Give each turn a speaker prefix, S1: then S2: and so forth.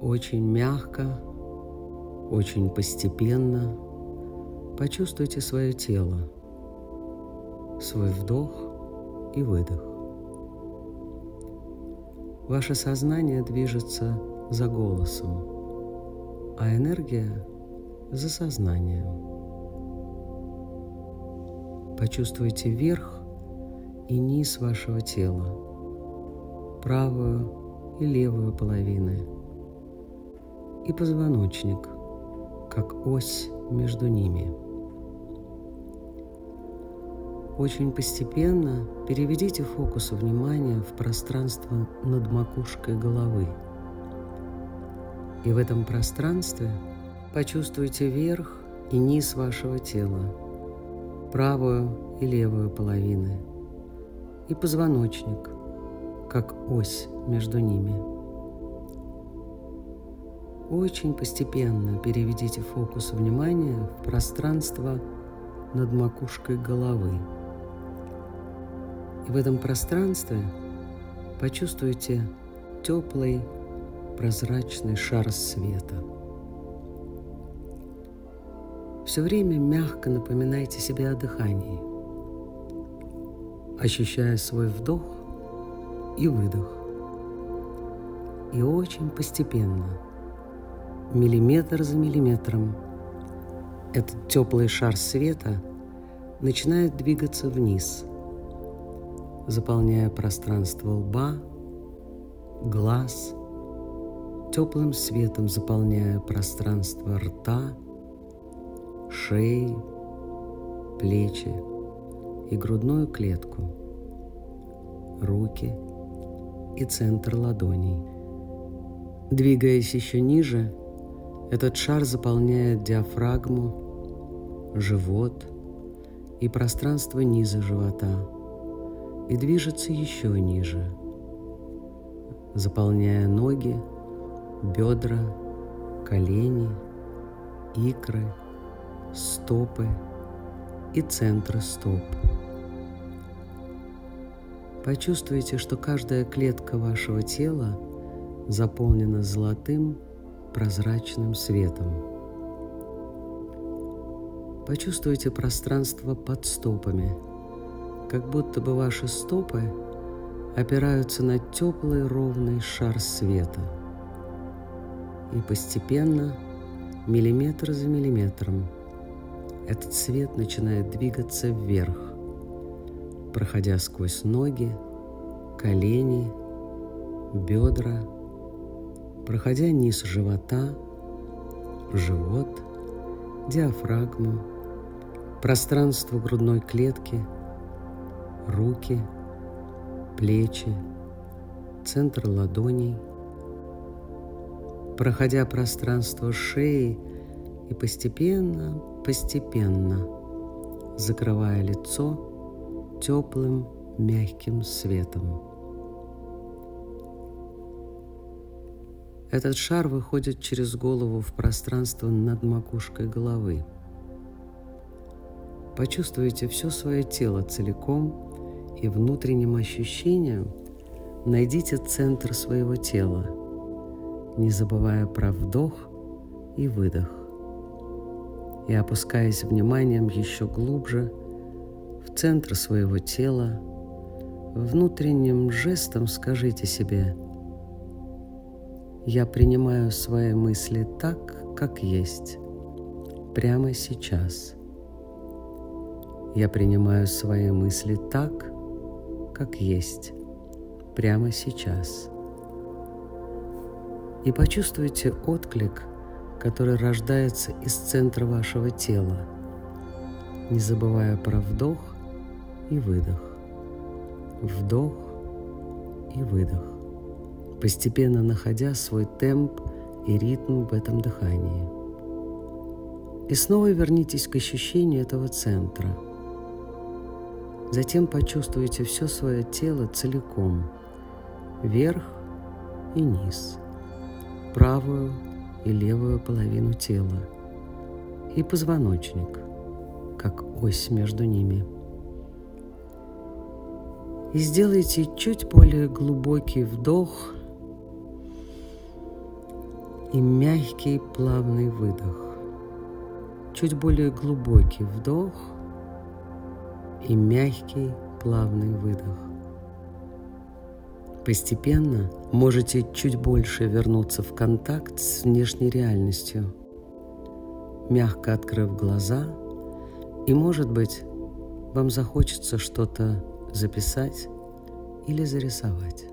S1: Очень мягко, очень постепенно почувствуйте свое тело, свой вдох и выдох. Ваше сознание движется за голосом, а энергия за сознанием. Почувствуйте верх и низ вашего тела, правую и левую половины, и позвоночник, как ось между ними. Очень постепенно переведите фокус внимания в пространство над макушкой головы. И в этом пространстве почувствуйте верх и низ вашего тела, правую и левую половины, и позвоночник, как ось между ними. Очень постепенно переведите фокус внимания в пространство над макушкой головы. И в этом пространстве почувствуйте теплый прозрачный шар света. Все время мягко напоминайте себе о дыхании, ощущая свой вдох и выдох. И очень постепенно, миллиметр за миллиметром, этот теплый шар света начинает двигаться вниз, заполняя пространство лба, глаз, теплым светом заполняя пространство рта, шеи, плечи и грудную клетку, руки и центр ладоней. Двигаясь еще ниже, этот шар заполняет диафрагму, живот и пространство низа живота и движется еще ниже, заполняя ноги, бедра, колени, икры, стопы и центры стоп. Почувствуйте, что каждая клетка вашего тела заполнена золотым прозрачным светом. Почувствуйте пространство под стопами, как будто бы ваши стопы опираются на теплый ровный шар света. И постепенно, миллиметр за миллиметром, этот свет начинает двигаться вверх, проходя сквозь ноги, колени, бедра, проходя низ живота, живот, диафрагму, пространство грудной клетки, руки, плечи, центр ладоней, проходя пространство шеи и постепенно, постепенно закрывая лицо теплым мягким светом. Этот шар выходит через голову в пространство над макушкой головы. Почувствуйте все свое тело целиком и внутренним ощущением найдите центр своего тела, не забывая про вдох и выдох. И опускаясь вниманием еще глубже в центр своего тела, внутренним жестом скажите себе – я принимаю свои мысли так, как есть, прямо сейчас. Я принимаю свои мысли так, как есть, прямо сейчас. И почувствуйте отклик, который рождается из центра вашего тела, не забывая про вдох и выдох. Вдох и выдох постепенно находя свой темп и ритм в этом дыхании. И снова вернитесь к ощущению этого центра. Затем почувствуйте все свое тело целиком, вверх и низ, правую и левую половину тела и позвоночник, как ось между ними. И сделайте чуть более глубокий вдох и мягкий плавный выдох. Чуть более глубокий вдох и мягкий плавный выдох. Постепенно можете чуть больше вернуться в контакт с внешней реальностью, мягко открыв глаза, и, может быть, вам захочется что-то записать или зарисовать.